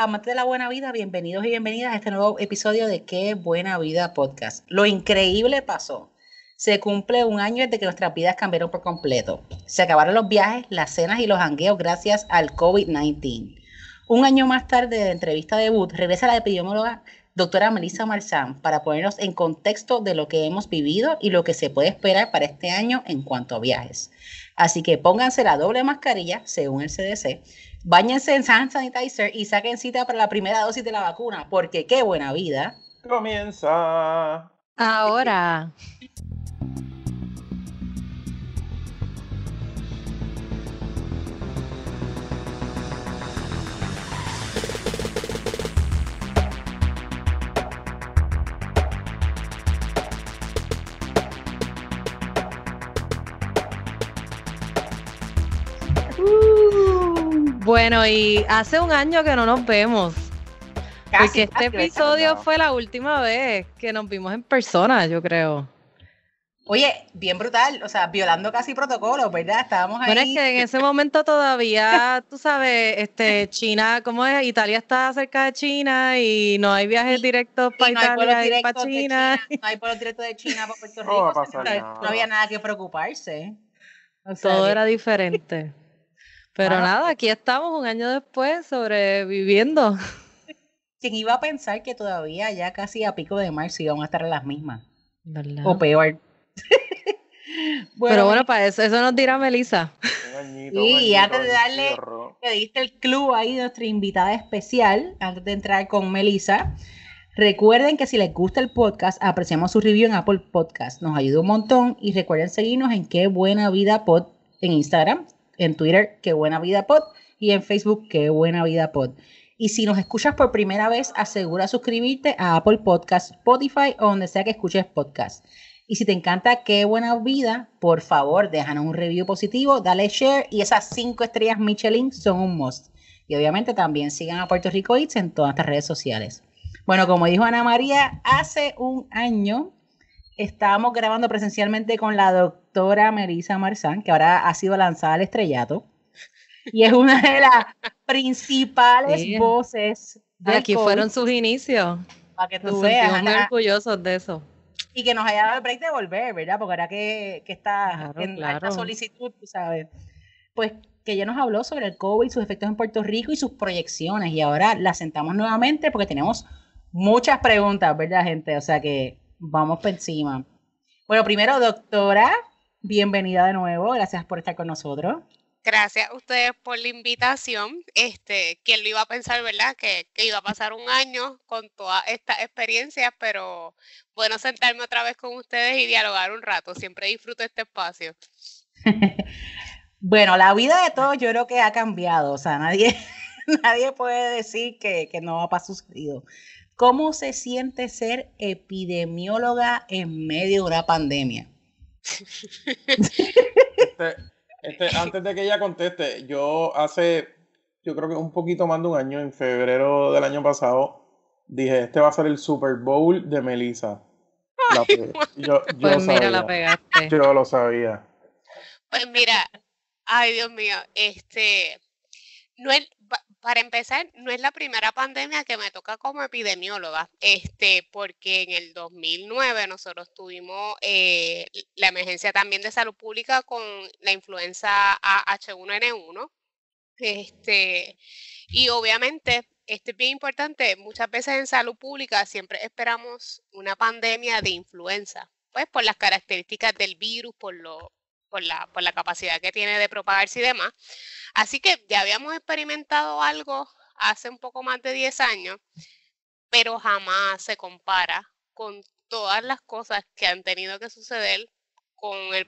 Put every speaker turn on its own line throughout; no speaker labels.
Amantes de la buena vida, bienvenidos y bienvenidas a este nuevo episodio de Qué Buena Vida Podcast. Lo increíble pasó. Se cumple un año desde que nuestras vidas cambiaron por completo. Se acabaron los viajes, las cenas y los hangueos gracias al COVID-19. Un año más tarde de entrevista debut, regresa la epidemióloga doctora Melissa Marzán para ponernos en contexto de lo que hemos vivido y lo que se puede esperar para este año en cuanto a viajes. Así que pónganse la doble mascarilla, según el CDC, Báñense en hand sanitizer y saquen cita para la primera dosis de la vacuna, porque qué buena vida.
Comienza.
Ahora. Bueno, y hace un año que no nos vemos. porque este episodio fue la última vez que nos vimos en persona, yo creo.
Oye, bien brutal, o sea, violando casi protocolo, ¿verdad? Estábamos ahí.
Bueno, es que en ese momento todavía, tú sabes, este, China, ¿cómo es? Italia está cerca de China y no hay viajes directos para Italia y para China.
No hay vuelos directos de China para Puerto Rico. no, había nada que preocuparse.
Todo era diferente. Pero nada, aquí estamos un año después sobreviviendo.
¿Quién iba a pensar que todavía ya casi a pico de marzo íbamos a estar en las mismas? O peor.
Pero bueno, para eso, eso nos dirá Melissa.
y antes de darle, que diste el club ahí de nuestra invitada especial, antes de entrar con Melissa, recuerden que si les gusta el podcast, apreciamos su review en Apple Podcast. Nos ayuda un montón y recuerden seguirnos en Qué Buena Vida Pod en Instagram, en Twitter, qué buena vida pod, y en Facebook, qué buena vida pod. Y si nos escuchas por primera vez, asegura suscribirte a Apple Podcast, Spotify o donde sea que escuches podcast. Y si te encanta Qué Buena Vida, por favor, déjanos un review positivo, dale share y esas cinco estrellas Michelin son un must. Y obviamente también sigan a Puerto Rico Eats en todas las redes sociales. Bueno, como dijo Ana María, hace un año estábamos grabando presencialmente con la doctora Melissa Marzán, que ahora ha sido lanzada al estrellato. Y es una de las principales voces.
De Aquí fueron sus inicios.
Para que tú Nos veas.
muy orgullosos de eso.
Y que nos haya dado el break de volver, ¿verdad? Porque ahora que, que está en esta solicitud, tú sabes. Pues que ella nos habló sobre el COVID, sus efectos en Puerto Rico y sus proyecciones. Y ahora la sentamos nuevamente porque tenemos muchas preguntas, ¿verdad, gente? O sea que vamos por encima. Bueno, primero, doctora, bienvenida de nuevo. Gracias por estar con nosotros.
Gracias a ustedes por la invitación. Este, quién lo iba a pensar, ¿verdad? Que, que iba a pasar un año con todas estas experiencias, pero bueno sentarme otra vez con ustedes y dialogar un rato. Siempre disfruto este espacio.
bueno, la vida de todos yo creo que ha cambiado. O sea, nadie, nadie puede decir que, que no ha sucedido. ¿Cómo se siente ser epidemióloga en medio de una pandemia?
Este, este, antes de que ella conteste, yo hace, yo creo que un poquito más de un año, en febrero del año pasado, dije, este va a ser el Super Bowl de Melissa.
yo, pues mira, la pegaste.
Yo lo sabía.
Pues mira, ay Dios mío, este, no es, para empezar, no es la primera pandemia que me toca como epidemióloga, este, porque en el 2009 nosotros tuvimos eh, la emergencia también de salud pública con la influenza H1N1, este, y obviamente, esto es bien importante, muchas veces en salud pública siempre esperamos una pandemia de influenza, pues por las características del virus, por lo por la, por la capacidad que tiene de propagarse y demás. Así que ya habíamos experimentado algo hace un poco más de 10 años, pero jamás se compara con todas las cosas que han tenido que suceder con el,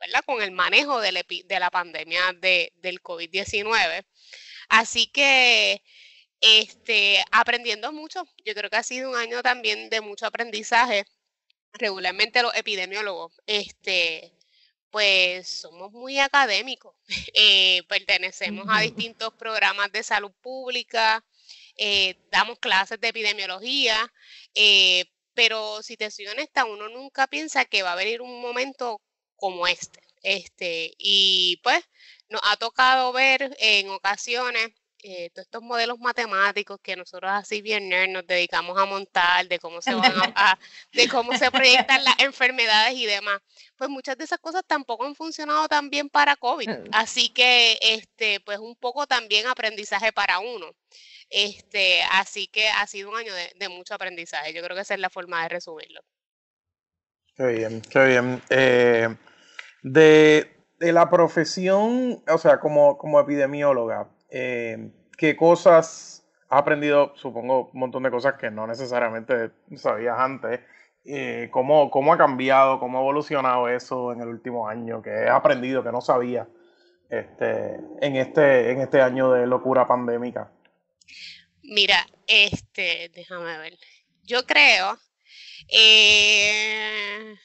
¿verdad? Con el manejo de la, de la pandemia de, del COVID-19. Así que este, aprendiendo mucho, yo creo que ha sido un año también de mucho aprendizaje. Regularmente los epidemiólogos este, pues somos muy académicos. Eh, pertenecemos a distintos programas de salud pública, eh, damos clases de epidemiología, eh, pero si te soy honesta, uno nunca piensa que va a venir un momento como este. este y pues nos ha tocado ver en ocasiones eh, todos estos modelos matemáticos que nosotros así bien nerd nos dedicamos a montar, de cómo se van a, de cómo se proyectan las enfermedades y demás, pues muchas de esas cosas tampoco han funcionado tan bien para COVID. Mm. Así que, este, pues un poco también aprendizaje para uno. Este, así que ha sido un año de, mucho aprendizaje. Yo creo que esa es la forma de resumirlo.
Qué bien, qué bien. Eh, de, de, la profesión, o sea, como, como epidemióloga, eh, qué cosas has aprendido, supongo, un montón de cosas que no necesariamente sabías antes. Eh, ¿cómo, ¿Cómo ha cambiado, cómo ha evolucionado eso en el último año? ¿Qué he aprendido que no sabía este, en, este, en este año de locura pandémica?
Mira, este, déjame ver. Yo creo, eh,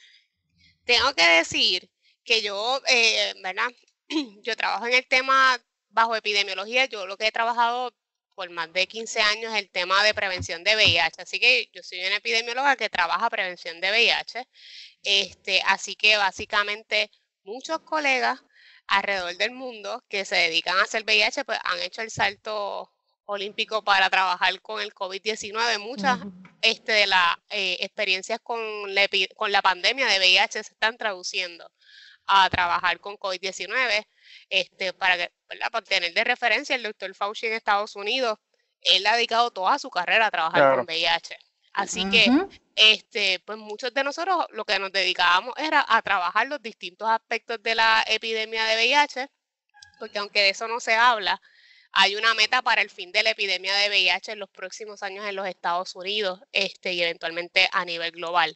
tengo que decir que yo, eh, ¿verdad? Yo trabajo en el tema bajo epidemiología, yo lo que he trabajado por más de 15 años es el tema de prevención de VIH, así que yo soy una epidemióloga que trabaja prevención de VIH, este, así que básicamente muchos colegas alrededor del mundo que se dedican a hacer VIH, pues han hecho el salto olímpico para trabajar con el COVID-19. Muchas este, de las eh, experiencias con la, con la pandemia de VIH se están traduciendo a trabajar con COVID-19. Este, para, para tener de referencia el doctor Fauci en Estados Unidos, él ha dedicado toda su carrera a trabajar con VIH. Así que, este, pues muchos de nosotros lo que nos dedicábamos era a trabajar los distintos aspectos de la epidemia de VIH, porque aunque de eso no se habla, hay una meta para el fin de la epidemia de VIH en los próximos años en los Estados Unidos este, y eventualmente a nivel global.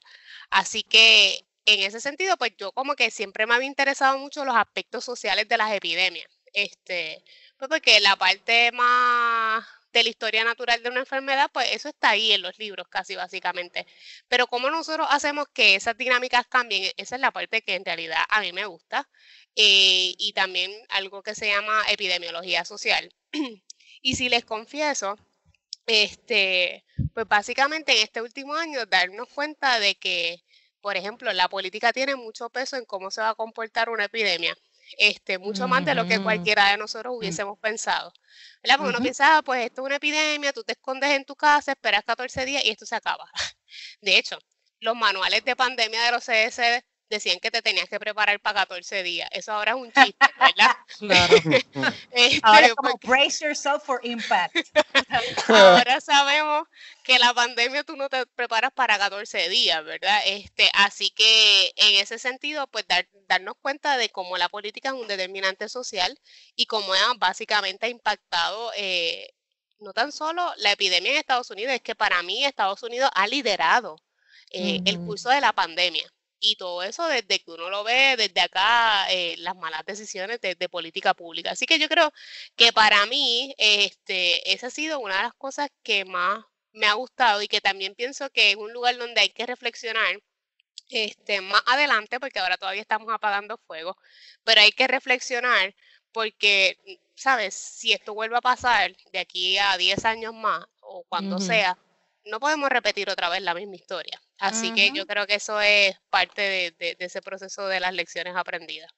Así que en ese sentido, pues yo como que siempre me había interesado mucho los aspectos sociales de las epidemias. Este, pues porque la parte más de la historia natural de una enfermedad, pues eso está ahí en los libros casi básicamente. Pero cómo nosotros hacemos que esas dinámicas cambien, esa es la parte que en realidad a mí me gusta. Eh, y también algo que se llama epidemiología social. y si les confieso, este, pues básicamente en este último año darnos cuenta de que por ejemplo, la política tiene mucho peso en cómo se va a comportar una epidemia. Este, mucho más de lo que cualquiera de nosotros mm. hubiésemos pensado. ¿verdad? Porque uno piensa, ah, pues esto es una epidemia, tú te escondes en tu casa, esperas 14 días y esto se acaba. De hecho, los manuales de pandemia de los CS decían que te tenías que preparar para 14 días. Eso ahora es un chiste, ¿verdad?
Claro. Este, ahora es como brace yourself for impact.
ahora sabemos que la pandemia tú no te preparas para 14 días, ¿verdad? Este, así que en ese sentido, pues darnos cuenta de cómo la política es un determinante social y cómo básicamente ha impactado eh, no tan solo la epidemia en Estados Unidos, es que para mí Estados Unidos ha liderado eh, el curso de la pandemia y todo eso desde que uno lo ve desde acá, eh, las malas decisiones de, política pública. Así que yo creo que para mí, este, esa ha sido una de las cosas que más me ha gustado y que también pienso que es un lugar donde hay que reflexionar este, más adelante, porque ahora todavía estamos apagando fuego, pero hay que reflexionar porque, ¿sabes? Si esto vuelve a pasar de aquí a 10 años más o cuando sea, no podemos repetir otra vez la misma historia. Así que yo creo que eso es parte de, ese proceso de las lecciones aprendidas.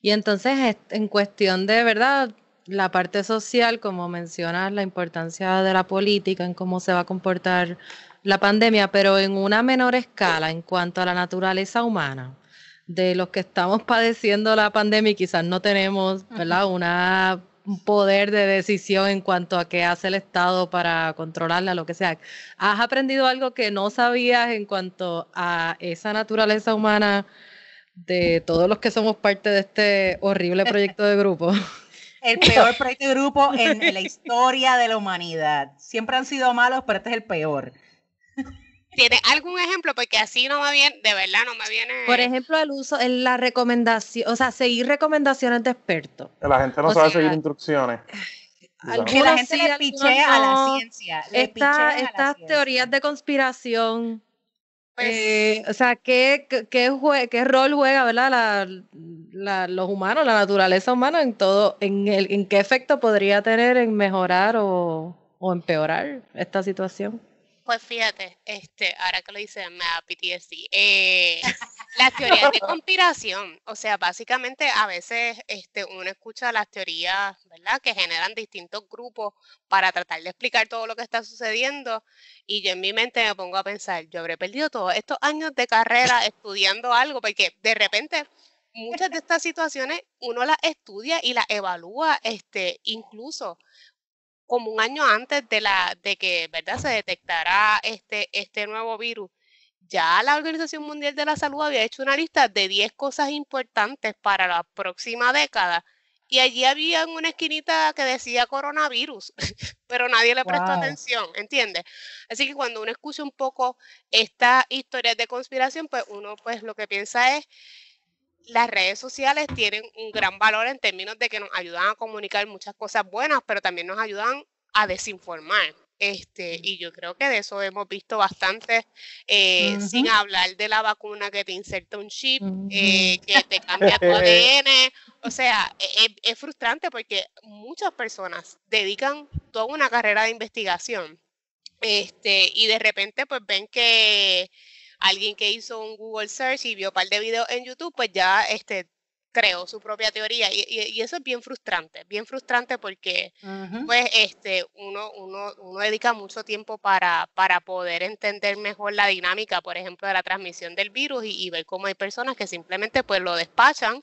Y entonces, en cuestión de verdad, la parte social, como mencionas, la importancia de la política en cómo se va a comportar la pandemia, pero en una menor escala en cuanto a la naturaleza humana de los que estamos padeciendo la pandemia y quizás no tenemos, ¿verdad? Una poder de decisión en cuanto a qué hace el Estado para controlarla, lo que sea. ¿Has aprendido algo que no sabías en cuanto a esa naturaleza humana de todos los que somos parte de este horrible proyecto de grupo?
El peor proyecto de grupo en la historia de la humanidad. Siempre han sido malos, pero este es el peor.
¿Tiene algún ejemplo? Porque así no me viene, de verdad no me viene.
Por ejemplo, el uso, en la recomendación, o sea, seguir recomendaciones de expertos.
Que la gente no sabe seguir instrucciones.
Que la gente le pichea a la ciencia.
estas teorías de conspiración. Pues, eh, o sea, ¿qué, qué, rol juega, verdad, la, los humanos, la naturaleza humana en todo, en, el, en qué efecto podría tener en mejorar o, o empeorar esta situación?
Pues fíjate, este, ahora que lo dice me da PTSD. Eh, Las teorías de conspiración, o sea, básicamente a veces este, uno escucha las teorías, ¿verdad? Que generan distintos grupos para tratar de explicar todo lo que está sucediendo y yo en mi mente me pongo a pensar, yo habré perdido todos estos años de carrera estudiando algo, porque de repente muchas de estas situaciones uno las estudia y las evalúa, este, incluso como un año antes de la de que verdad se detectara este este nuevo virus ya la Organización Mundial de la Salud había hecho una lista de 10 cosas importantes para la próxima década y allí había una esquinita que decía coronavirus, pero nadie le prestó atención, ¿entiendes? Así que cuando uno escucha un poco estas historias de conspiración, pues uno pues lo que piensa es las redes sociales tienen un gran valor en términos de que nos ayudan a comunicar muchas cosas buenas, pero también nos ayudan a desinformar. Este, y yo creo que de eso hemos visto bastante, eh, sin hablar de la vacuna que te inserta un chip, eh, que te cambia tu ADN. O sea, e, e, es, frustrante porque muchas personas dedican toda una carrera de investigación este, y de repente pues ven que alguien que hizo un Google Search y vio un par de videos en YouTube, pues ya este, creó su propia teoría. Y, eso es bien frustrante, bien frustrante porque pues este uno, uno, uno dedica mucho tiempo para, para poder entender mejor la dinámica, por ejemplo, de la transmisión del virus y, ver cómo hay personas que simplemente pues lo despachan.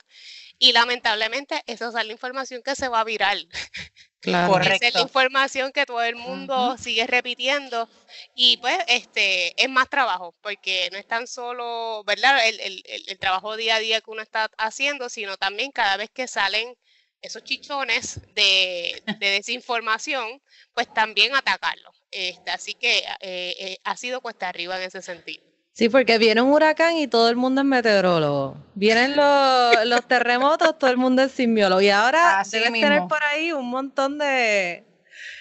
Y lamentablemente esa es la información que se va a viral. Claro. Esa es la información que todo el mundo sigue repitiendo y pues este es más trabajo porque no es tan solo, ¿verdad? El, el, el, trabajo día a día que uno está haciendo, sino también cada vez que salen esos chichones de, de desinformación, pues también atacarlo. Este, así que eh, eh, ha sido cuesta arriba en ese sentido.
Sí, porque viene un huracán y todo el mundo es meteorólogo. Vienen los, terremotos, todo el mundo es simiólogo. Y ahora debes tener por ahí un montón de,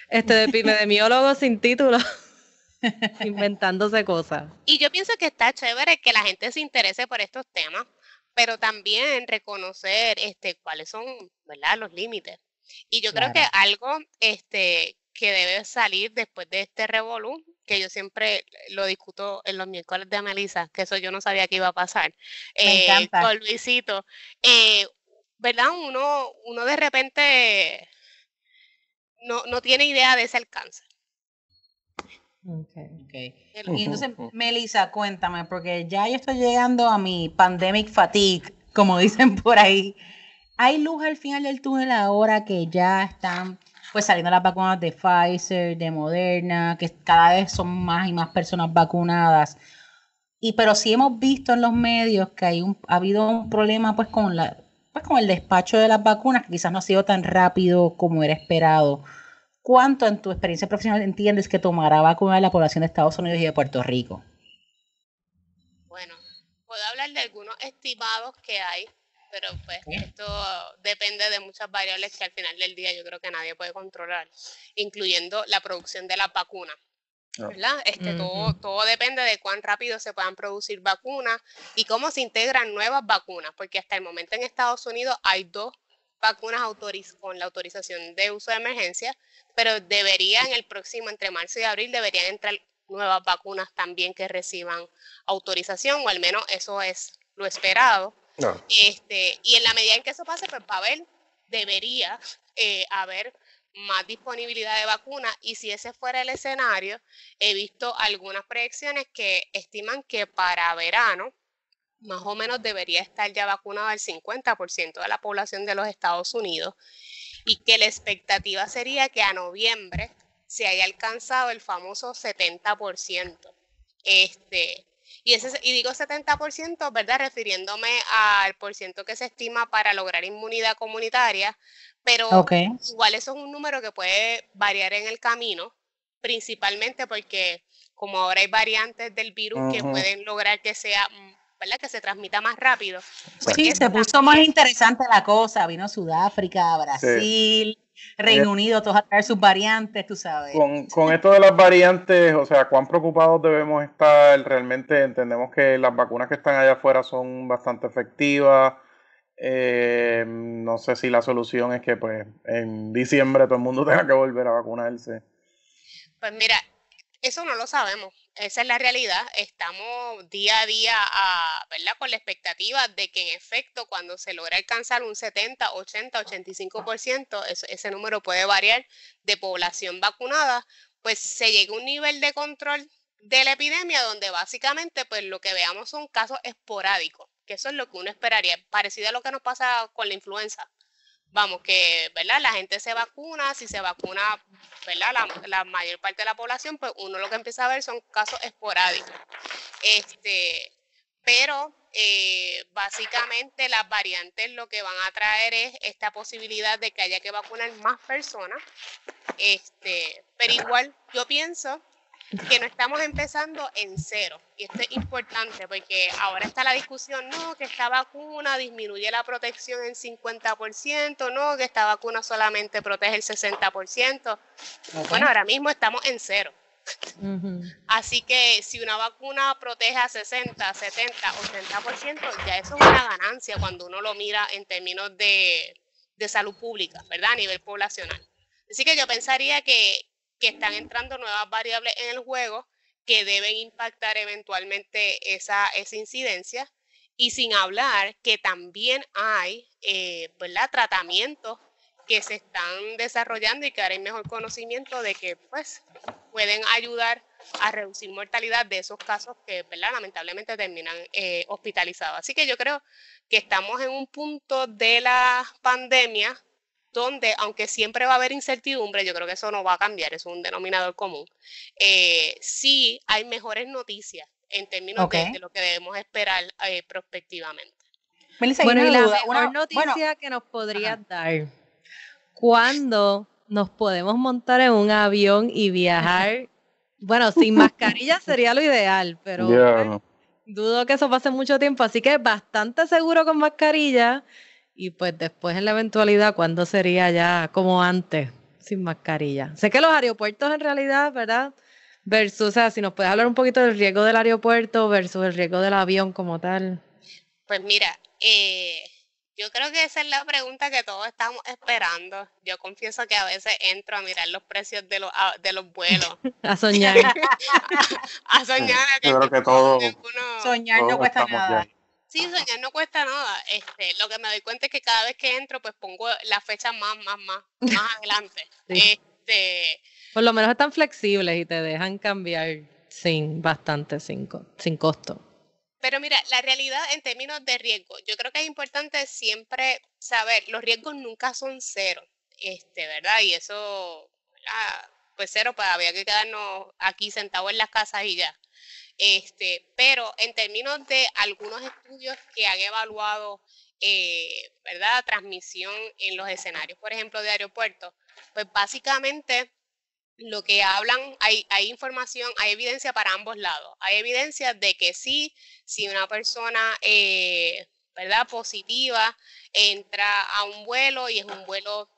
este, de epidemiólogos sin título inventándose cosas.
Y yo pienso que está chévere que la gente se interese por estos temas, pero también reconocer este, cuáles son ¿verdad? los límites. Y yo creo que algo este, que debe salir después de este revolú que yo siempre lo discuto en los miércoles de Melissa, que eso yo no sabía que iba a pasar.
Me eh,
Con Luisito. Eh, ¿Verdad? Uno, uno de repente no, no tiene idea de ese alcance.
Okay. okay. Y entonces, Melissa, cuéntame, porque ya yo estoy llegando a mi pandemic fatigue, como dicen por ahí. ¿Hay luz al final del túnel ahora que ya están pues saliendo las vacunas de Pfizer, de Moderna, que cada vez son más y más personas vacunadas. Y pero sí hemos visto en los medios que hay un, ha habido un problema pues con la pues con el despacho de las vacunas, que quizás no ha sido tan rápido como era esperado. ¿Cuánto en tu experiencia profesional entiendes que tomará vacunar la población de Estados Unidos y de Puerto Rico?
Bueno, puedo hablar de algunos estimados que hay pero pues esto depende de muchas variables que al final del día yo creo que nadie puede controlar, incluyendo la producción de la vacuna. Ah. ¿verdad? Este, todo, todo depende de cuán rápido se puedan producir vacunas y cómo se integran nuevas vacunas, porque hasta el momento en Estados Unidos hay dos vacunas autoriz con la autorización de uso de emergencia, pero deberían el próximo, entre marzo y abril, deberían entrar nuevas vacunas también que reciban autorización, o al menos eso es lo esperado. Este, y en la medida en que eso pase, pues va a haber, debería eh, haber más disponibilidad de vacunas y si ese fuera el escenario, he visto algunas proyecciones que estiman que para verano más o menos debería estar ya vacunado el 50% de la población de los Estados Unidos. Y que la expectativa sería que a noviembre se haya alcanzado el famoso 70%. Este, y, ese, y digo 70%, ¿verdad? Refiriéndome al porciento que se estima para lograr inmunidad comunitaria, pero igual eso es un número que puede variar en el camino, principalmente porque como ahora hay variantes del virus que pueden lograr que sea ¿verdad? Que se transmita más rápido.
Pues sí, se puso más interesante la cosa. Vino Sudáfrica, Brasil, Reino Unido, todos a traer sus variantes, tú sabes.
Con, esto de las variantes, o sea, ¿cuán preocupados debemos estar? Realmente entendemos que las vacunas que están allá afuera son bastante efectivas. Eh, no sé si la solución es que pues en diciembre todo el mundo tenga que volver a vacunarse.
Pues mira, eso no lo sabemos. Esa es la realidad. Estamos día a día a, ¿verdad? con la expectativa de que en efecto cuando se logra alcanzar un 70, 80, 85%, ese, ese número puede variar de población vacunada, pues se llegue a un nivel de control de la epidemia donde básicamente pues lo que veamos son casos esporádicos, que eso es lo que uno esperaría, parecido a lo que nos pasa con la influenza vamos, que, ¿verdad? La gente se vacuna, si se vacuna, ¿verdad? La, mayor parte de la población, pues uno lo que empieza a ver son casos esporádicos. Este, pero eh, básicamente las variantes lo que van a traer es esta posibilidad de que haya que vacunar más personas. Este, pero igual yo pienso que no estamos empezando en cero. Y esto es importante porque ahora está la discusión, no, que esta vacuna disminuye la protección en 50%, no, que esta vacuna solamente protege el 60%. Bueno, ahora mismo estamos en cero. Así que si una vacuna protege a 60, 70, 80%, ya eso es una ganancia cuando uno lo mira en términos de, de salud pública, ¿verdad? A nivel poblacional. Así que yo pensaría que, que están entrando nuevas variables en el juego que deben impactar eventualmente esa, esa incidencia. Y sin hablar que también hay eh, tratamientos que se están desarrollando y que hay mejor conocimiento de que pues, pueden ayudar a reducir mortalidad de esos casos que lamentablemente terminan eh, hospitalizados. Así que yo creo que estamos en un punto de la pandemia donde, aunque siempre va a haber incertidumbre, yo creo que eso no va a cambiar, es un denominador común, eh, sí hay mejores noticias en términos de, lo que debemos esperar eh, prospectivamente.
bueno, y la mejor noticia que nos podrías dar, ¿cuándo nos podemos montar en un avión y viajar? bueno, sin mascarilla sería lo ideal, pero dudo que eso pase mucho tiempo, así que bastante seguro con mascarilla y pues después en la eventualidad, ¿cuándo sería ya como antes, sin mascarilla? Sé que los aeropuertos en realidad, ¿verdad? Versus, o sea, si nos puedes hablar un poquito del riesgo del aeropuerto versus el riesgo del avión como tal.
Pues mira, eh, yo creo que esa es la pregunta que todos estamos esperando. Yo confieso que a veces entro a mirar los precios de los, de los vuelos.
a soñar.
a, soñar.
Yo creo que todo,
soñar no cuesta nada.
Sí, soñar no cuesta nada. Este, lo que me doy cuenta es que cada vez que entro, pues pongo la fecha más, más, más, más adelante. Este,
Por lo menos están flexibles y te dejan cambiar sin bastante, sin, sin costo.
Pero mira, la realidad en términos de riesgo, yo creo que es importante siempre saber, los riesgos nunca son cero, este, ¿verdad? Y eso, pues cero, pues había que quedarnos aquí sentados en las casas y ya. Este, pero en términos de algunos estudios que han evaluado, eh, ¿verdad? Transmisión en los escenarios, por ejemplo, de aeropuertos, pues básicamente lo que hablan, hay, hay, información, hay evidencia para ambos lados. Hay evidencia de que sí, si una persona, eh, ¿verdad? Positiva entra a un vuelo y es un vuelo,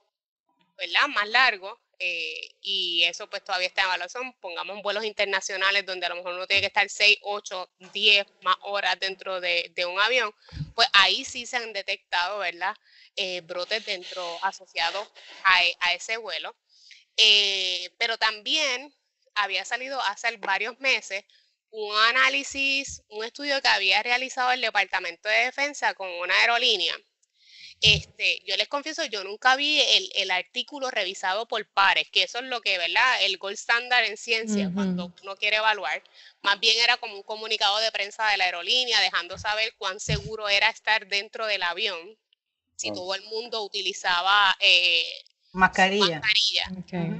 ¿verdad? Más largo, eh, y eso pues todavía está en evaluación. Pongamos vuelos internacionales donde a lo mejor uno tiene que estar 6, 8, 10 más horas dentro de, un avión, pues ahí sí se han detectado, ¿verdad? Eh, brotes dentro asociados a, ese vuelo. Eh, pero también había salido hace varios meses un análisis, un estudio que había realizado el Departamento de Defensa con una aerolínea este, yo les confieso, yo nunca vi el, artículo revisado por pares, que eso es lo que, ¿verdad? El gold standard en ciencia, cuando uno quiere evaluar. Más bien era como un comunicado de prensa de la aerolínea, dejando saber cuán seguro era estar dentro del avión, si todo el mundo utilizaba eh,
mascarilla.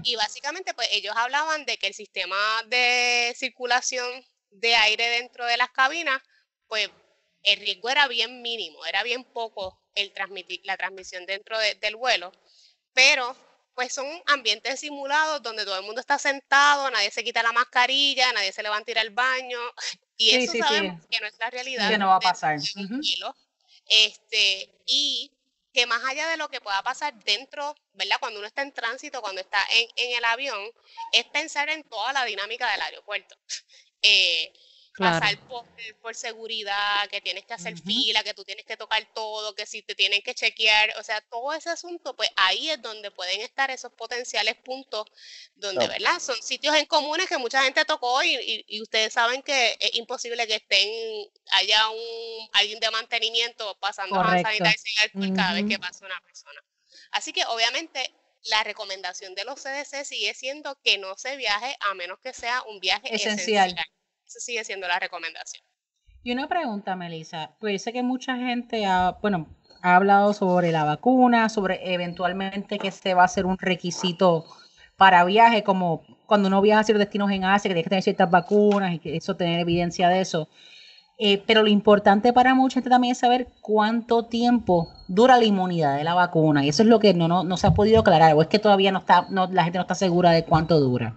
Y básicamente, pues ellos hablaban de que el sistema de circulación de aire dentro de las cabinas, pues el riesgo era bien mínimo, era bien poco el transmitir, la transmisión dentro del vuelo, pero pues son ambientes simulados donde todo el mundo está sentado, nadie se quita la mascarilla, nadie se levanta a ir al baño, y eso sabemos que no es la realidad.
Que no va a pasar.
Este, y que más allá de lo que pueda pasar dentro, ¿verdad? Cuando uno está en tránsito, cuando está en, el avión, es pensar en toda la dinámica del aeropuerto. Eh, pasar por, seguridad, que tienes que hacer fila, que tú tienes que tocar todo, que si te tienen que chequear, o sea, todo ese asunto, pues ahí es donde pueden estar esos potenciales puntos donde, ¿verdad? Son sitios en comunes que mucha gente tocó y, y, ustedes saben que es imposible que estén, haya un alguien de mantenimiento pasando a sanitario sin cada vez que pasa una persona. Así que obviamente la recomendación de los CDC sigue siendo que no se viaje a menos que sea un viaje esencial. Eso sigue siendo la recomendación.
Y una pregunta, Melissa, pues sé que mucha gente ha, bueno, ha hablado sobre la vacuna, sobre eventualmente que se va a hacer un requisito para viaje, como cuando uno viaja a ciertos destinos en Asia, que tiene que tener ciertas vacunas y que eso tener evidencia de eso. Eh, pero lo importante para mucha gente también es saber cuánto tiempo dura la inmunidad de la vacuna. Y eso es lo que no, no, no se ha podido aclarar. O es que todavía no está, no, la gente no está segura de cuánto dura.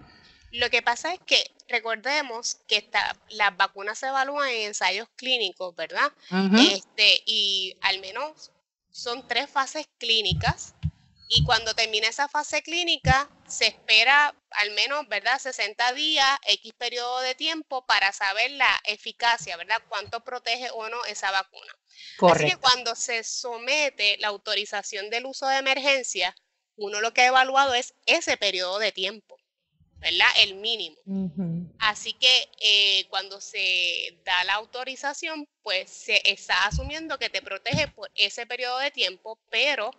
Lo que pasa es que recordemos que las vacunas se evalúan en ensayos clínicos, ¿verdad? este, y al menos son tres fases clínicas. Y cuando termina esa fase clínica, se espera al menos, ¿verdad? 60 días, X periodo de tiempo para saber la eficacia, ¿verdad? Cuánto protege o no esa vacuna. Correcto. Así que cuando se somete la autorización del uso de emergencia, uno lo que ha evaluado es ese periodo de tiempo. ¿Verdad? El mínimo. Así que eh, cuando se da la autorización, pues se está asumiendo que te protege por ese periodo de tiempo, pero,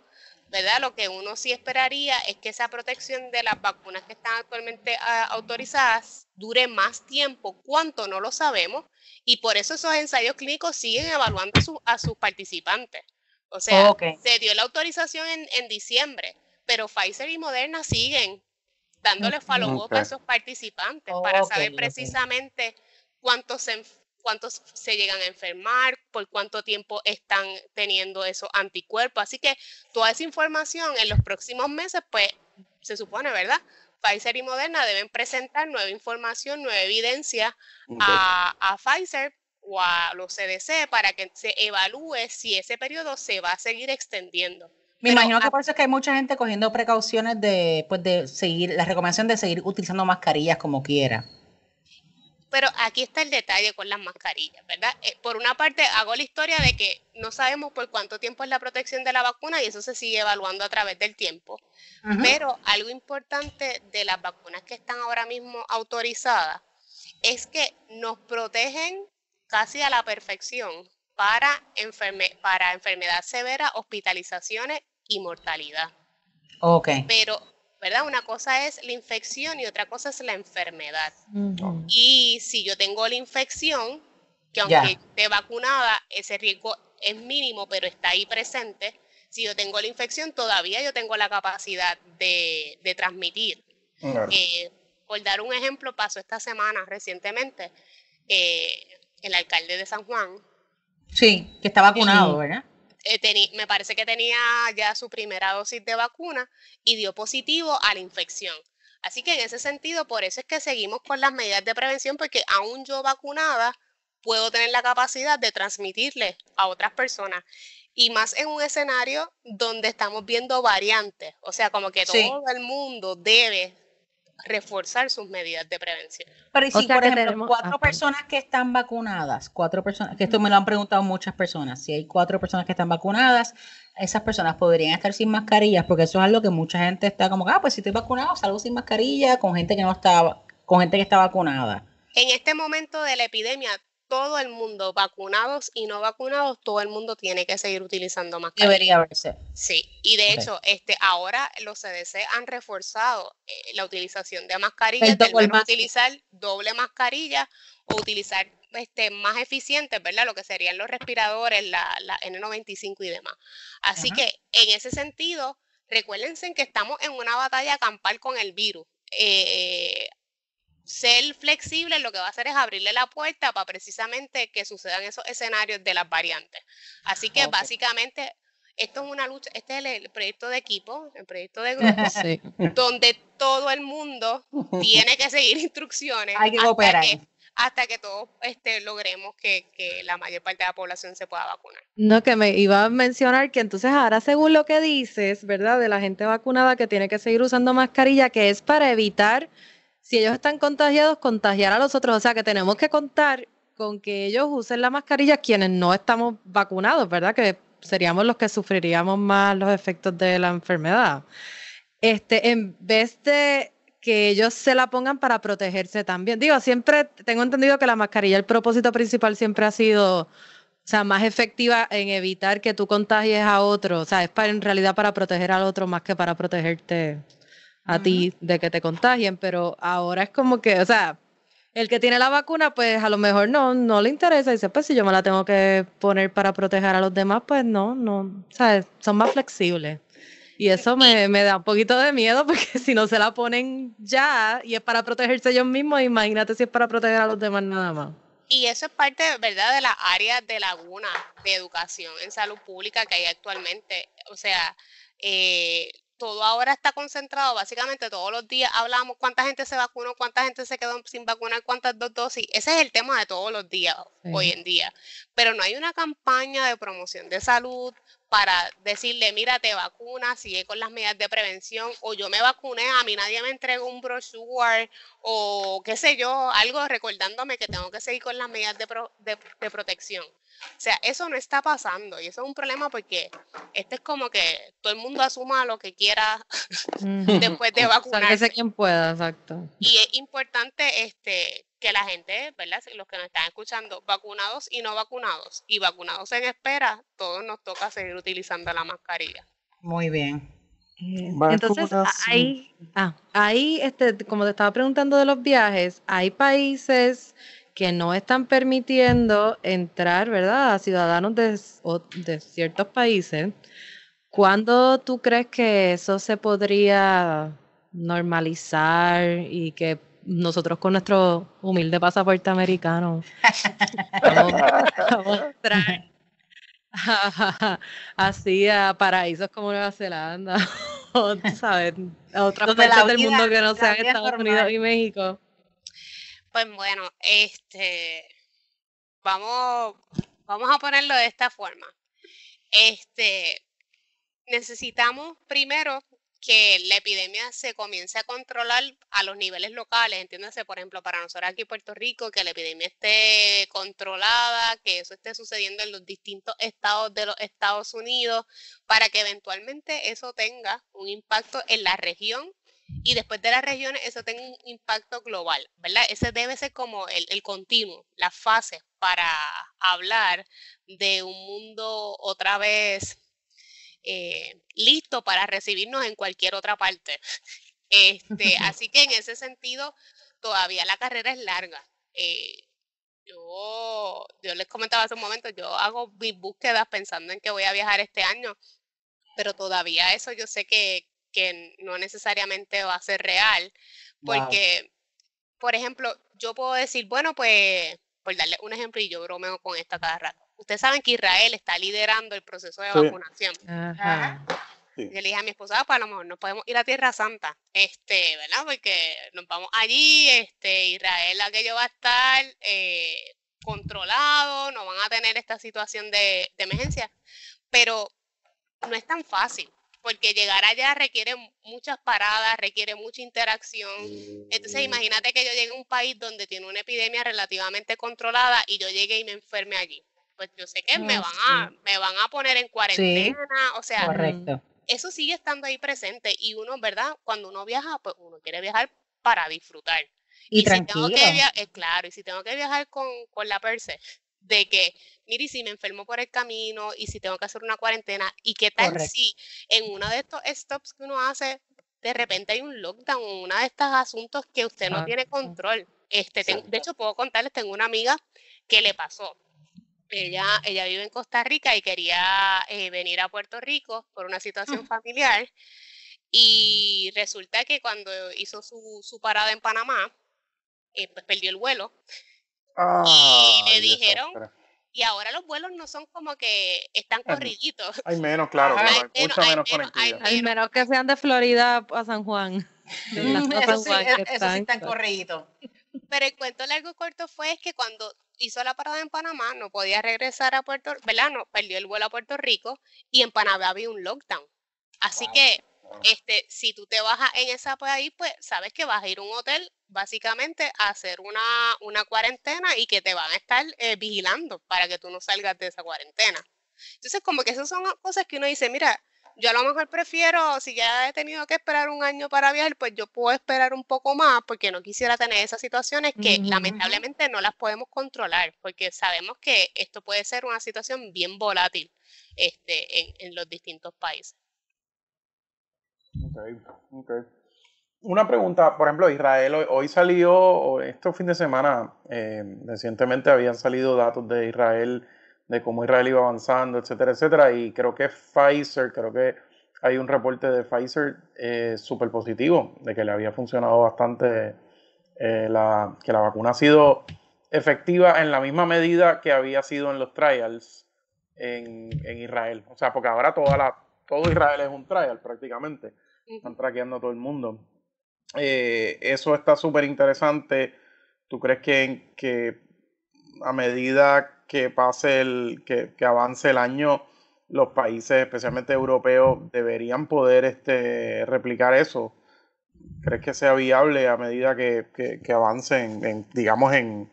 ¿verdad? Lo que uno sí esperaría es que esa protección de las vacunas que están actualmente ah, autorizadas dure más tiempo, cuánto no lo sabemos, y por eso esos ensayos clínicos siguen evaluando a sus participantes. O sea, se dio la autorización en, en diciembre, pero Pfizer y Moderna siguen dándole follow-up a esos participantes para saber precisamente cuántos se, cuántos se llegan a enfermar, por cuánto tiempo están teniendo esos anticuerpos. Así que toda esa información en los próximos meses, pues se supone, ¿verdad? Pfizer y Moderna deben presentar nueva información, nueva evidencia a, a Pfizer o a los CDC para que se evalúe si ese periodo se va a seguir extendiendo.
Me imagino que por eso es que hay mucha gente cogiendo precauciones de, pues, de seguir, la recomendación de seguir utilizando mascarillas como quiera.
Pero aquí está el detalle con las mascarillas, ¿verdad? Eh, por una parte, hago la historia de que no sabemos por cuánto tiempo es la protección de la vacuna y eso se sigue evaluando a través del tiempo. Pero algo importante de las vacunas que están ahora mismo autorizadas es que nos protegen casi a la perfección para, enferme para enfermedad severa, hospitalizaciones y mortalidad.
Ok.
Pero, ¿verdad? Una cosa es la infección y otra cosa es la enfermedad. Y si yo tengo la infección, que aunque esté vacunada, ese riesgo es mínimo, pero está ahí presente. Si yo tengo la infección, todavía yo tengo la capacidad de, transmitir. Eh, por dar un ejemplo, pasó esta semana recientemente, eh, el alcalde de San Juan.
Sí, que está vacunado, ¿verdad?
Eh, me parece que tenía ya su primera dosis de vacuna y dio positivo a la infección. Así que en ese sentido, por eso es que seguimos con las medidas de prevención, porque aún yo vacunada puedo tener la capacidad de transmitirle a otras personas. Y más en un escenario donde estamos viendo variantes, o sea, como que todo el mundo debe reforzar sus medidas de prevención.
Pero si, por ejemplo, cuatro personas que están vacunadas, cuatro personas, que esto me lo han preguntado muchas personas, si hay cuatro personas que están vacunadas, esas personas podrían estar sin mascarillas, porque eso es algo que mucha gente está como, ah, pues si estoy vacunado, salgo sin mascarilla con gente que no está, con gente que está vacunada.
En este momento de la epidemia, todo el mundo, vacunados y no vacunados, todo el mundo tiene que seguir utilizando mascarillas.
Debería verse.
Sí, y de hecho, este, ahora los CDC han reforzado eh, la utilización de mascarillas, de utilizar doble mascarilla o utilizar este, más eficientes, ¿verdad? Lo que serían los respiradores, la, la N95 y demás. Así que en ese sentido, recuérdense que estamos en una batalla campal con el virus. Eh, ser flexible lo que va a hacer es abrirle la puerta para precisamente que sucedan esos escenarios de las variantes. Así que básicamente esto es una lucha, este es el, proyecto de equipo, el proyecto de grupo, donde todo el mundo tiene que seguir instrucciones hasta, que, hasta que todos este, logremos que, que, la mayor parte de la población se pueda vacunar.
No, que me iba a mencionar que entonces ahora según lo que dices, ¿verdad? De la gente vacunada que tiene que seguir usando mascarilla, que es para evitar si ellos están contagiados, contagiar a los otros. O sea que tenemos que contar con que ellos usen la mascarilla quienes no estamos vacunados, ¿verdad? Que seríamos los que sufriríamos más los efectos de la enfermedad. Este, en vez de que ellos se la pongan para protegerse también. Digo, siempre tengo entendido que la mascarilla, el propósito principal siempre ha sido, o sea, más efectiva en evitar que tú contagies a otro. O sea, es para, en realidad para proteger al otro más que para protegerte a ti de que te contagien. Pero ahora es como que, o sea, el que tiene la vacuna, pues a lo mejor no, no le interesa. Dice, pues si yo me la tengo que poner para proteger a los demás, pues no, no, ¿sabes? Son más flexibles. Y eso me, me, da un poquito de miedo porque si no se la ponen ya y es para protegerse ellos mismos, imagínate si es para proteger a los demás nada más.
Y eso es parte, ¿verdad?, de las áreas de laguna de educación en salud pública que hay actualmente. O sea, eh, todo ahora está concentrado, básicamente todos los días hablamos cuánta gente se vacunó, cuánta gente se quedó sin vacunar, cuántas dos dosis. Ese es el tema de todos los días hoy en día. Pero no hay una campaña de promoción de salud para decirle, mira, te vacunas, sigue con las medidas de prevención, o yo me vacuné, a mí nadie me entregó un brochure, o qué sé yo, algo recordándome que tengo que seguir con las medidas de, de protección. O sea, eso no está pasando y eso es un problema porque este es como que todo el mundo asuma lo que quiera después de vacunarse.
quien pueda, exacto.
Y es importante este que la gente, ¿verdad? Los que nos están escuchando, vacunados y no vacunados, y vacunados en espera, todos nos toca seguir utilizando la mascarilla.
Muy bien.
Eh, entonces, ahí, ah, ahí este, como te estaba preguntando de los viajes, hay países que no están permitiendo entrar, ¿verdad?, a ciudadanos de, de ciertos países. ¿Cuándo tú crees que eso se podría normalizar y que nosotros con nuestro humilde pasaporte americano vamos, a entrar así a paraísos como Nueva Zelanda o, ¿sabes? a otras partes del mundo que no sean Estados Unidos y México?
Pues bueno, este, vamos, vamos a ponerlo de esta forma. Este, necesitamos primero que la epidemia se comience a controlar a los niveles locales, entiéndase, por ejemplo, para nosotros aquí en Puerto Rico, que la epidemia esté controlada, que eso esté sucediendo en los distintos estados de los Estados Unidos, para que eventualmente eso tenga un impacto en la región y después de las regiones eso tenga un impacto global, ¿verdad? Ese debe ser como el, el continuo, las fases para hablar de un mundo otra vez eh, listo para recibirnos en cualquier otra parte. Este, así que en ese sentido, todavía la carrera es larga. Eh, yo, yo les comentaba hace un momento, yo hago mis búsquedas pensando en que voy a viajar este año, pero todavía eso yo sé que, que no necesariamente va a ser real, porque, por ejemplo, yo puedo decir, bueno, pues, por darle un ejemplo, y yo bromeo con esta cada rato. Ustedes saben que Israel está liderando el proceso de vacunación. Yo le dije a mi esposa, ah, pues a lo mejor nos podemos ir a Tierra Santa, este, ¿verdad? Porque nos vamos allí, este, Israel aquello va a estar eh, controlado, no van a tener esta situación de, de emergencia, pero no es tan fácil porque llegar allá requiere muchas paradas, requiere mucha interacción. Entonces, mm. imagínate que yo llegue a un país donde tiene una epidemia relativamente controlada y yo llegue y me enferme allí. Pues yo sé que me, van a, me van a poner en cuarentena, o sea, eso sigue estando ahí presente y uno, ¿verdad? Cuando uno viaja, pues uno quiere viajar para disfrutar.
Y, tranquilo.
Si tengo que eh, claro, y si tengo que viajar con, con la perse, de que, mire, si me enfermo por el camino y si tengo que hacer una cuarentena, y qué tal si en uno de estos stops que uno hace, de repente hay un lockdown, uno de estos asuntos que usted no tiene control. Este, de hecho, puedo contarles, tengo una amiga que le pasó. Ella, ella vive en Costa Rica y quería eh, venir a Puerto Rico por una situación familiar. Y resulta que cuando hizo su, su parada en Panamá, eh, pues perdió el vuelo y le dijeron, y ahora los vuelos no son como que están corriditos.
Hay menos, claro, hay, mucho menos, conectividad.
Hay, menos que sean de Florida a San Juan.
eso, sí, están corriditos.
Pero el cuento largo corto fue que cuando hizo la parada en Panamá no podía regresar a Puerto, ¿verdad? No, perdió el vuelo a Puerto Rico y en Panamá había un lockdown. Así que Este, si tú te bajas en ese país, pues sabes que vas a ir a un hotel básicamente a hacer una, una cuarentena y que te van a estar eh, vigilando para que tú no salgas de esa cuarentena. Entonces, como que esas son cosas que uno dice, mira, yo a lo mejor prefiero, si ya he tenido que esperar un año para viajar, pues yo puedo esperar un poco más porque no quisiera tener esas situaciones que lamentablemente no las podemos controlar, porque sabemos que esto puede ser una situación bien volátil este, en, en los distintos países.
Okay. Una pregunta, por ejemplo, Israel hoy, salió, este fin de semana, eh, recientemente habían salido datos de Israel de cómo Israel iba avanzando, etcétera, etcétera. Y creo que Pfizer, creo que hay un reporte de Pfizer eh, súper positivo, de que le había funcionado bastante, eh, la, que la vacuna ha sido efectiva en la misma medida que había sido en los trials en, Israel. O sea, porque ahora toda la, todo Israel es un trial prácticamente. Están traqueando a todo el mundo. Eh, eso está súper interesante. ¿Tú crees que, que a medida que pase el, que, avance el año, los países, especialmente europeos, deberían poder este, replicar eso. ¿Crees que sea viable a medida que, que, avancen, en, digamos, en,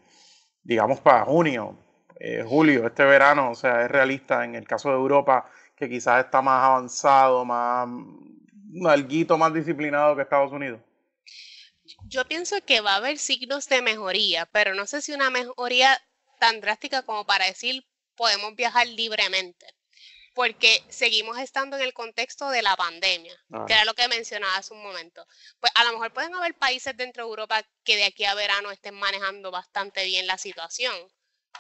digamos, para junio, eh, julio, este verano? O sea, es realista en el caso de Europa, que quizás está más avanzado, más, algo más disciplinado que Estados Unidos.
Yo pienso que va a haber signos de mejoría, pero no sé si una mejoría tan drástica como para decir podemos viajar libremente, porque seguimos estando en el contexto de la pandemia, que era lo que mencionaba hace un momento. Pues a lo mejor pueden haber países dentro de Europa que de aquí a verano estén manejando bastante bien la situación,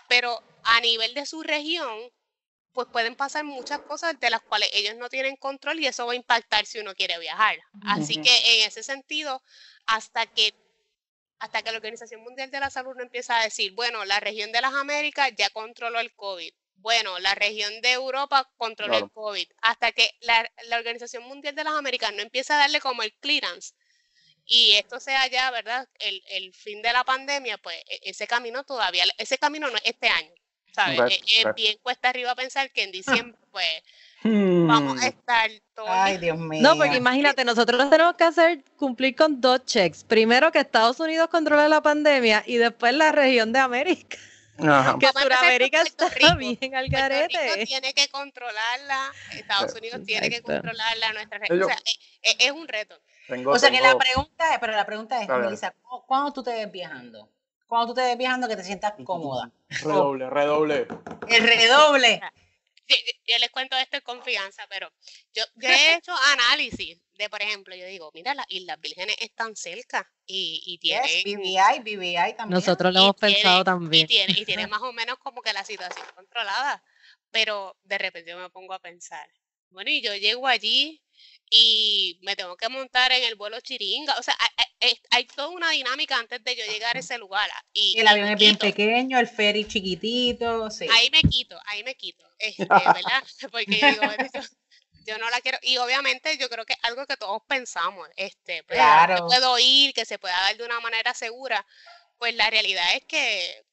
pero a nivel de su región, pues pueden pasar muchas cosas de las cuales ellos no tienen control y eso va a impactar si uno quiere viajar. Así que en ese sentido, hasta que hasta que la Organización Mundial de la Salud no empieza a decir, bueno, la región de las Américas ya controló el COVID, bueno, la región de Europa controló el COVID, hasta que la, Organización Mundial de las Américas no empieza a darle como el clearance y esto sea ya, ¿verdad? El, el fin de la pandemia, pues e, ese camino todavía, ese camino no es este año, ¿sabes? E, es, bien cuesta arriba pensar que en diciembre, pues Vamos a hmm. estar todos.
Ay, Dios mío.
No, porque imagínate, nosotros tenemos que hacer cumplir con dos checks. Primero que Estados Unidos controle la pandemia y después la región de América. Que Sudamérica está bien al garete.
tiene que controlarla, Estados Unidos tiene que controlarla, nuestra región. O sea, es, es, un reto.
o sea que la pregunta es, pero la pregunta es, Melissa, ¿cuándo tú te ves viajando? Cuando tú te ves viajando que te sientas cómoda.
Redoble, redoble.
El redoble
yo, les cuento esto en confianza, pero yo, he hecho análisis de, por ejemplo, yo digo, mira, las Islas Vírgenes están cerca y, y tienen...
BBI, BBI también.
Nosotros lo hemos pensado también.
Y tiene, y tiene más o menos como que la situación controlada, pero de repente yo me pongo a pensar, bueno, y yo llego allí y me tengo que montar en el vuelo chiringa. O sea, hay, toda una dinámica antes de yo llegar a ese lugar. Y,
el avión es bien pequeño, el ferry chiquitito. Sí.
Ahí me quito, ahí me quito. Este, ¿Verdad? Porque yo digo, yo no la quiero. Y obviamente yo creo que es algo que todos pensamos. Este, pues, claro. que puedo ir, que se pueda dar de una manera segura. Pues la realidad es que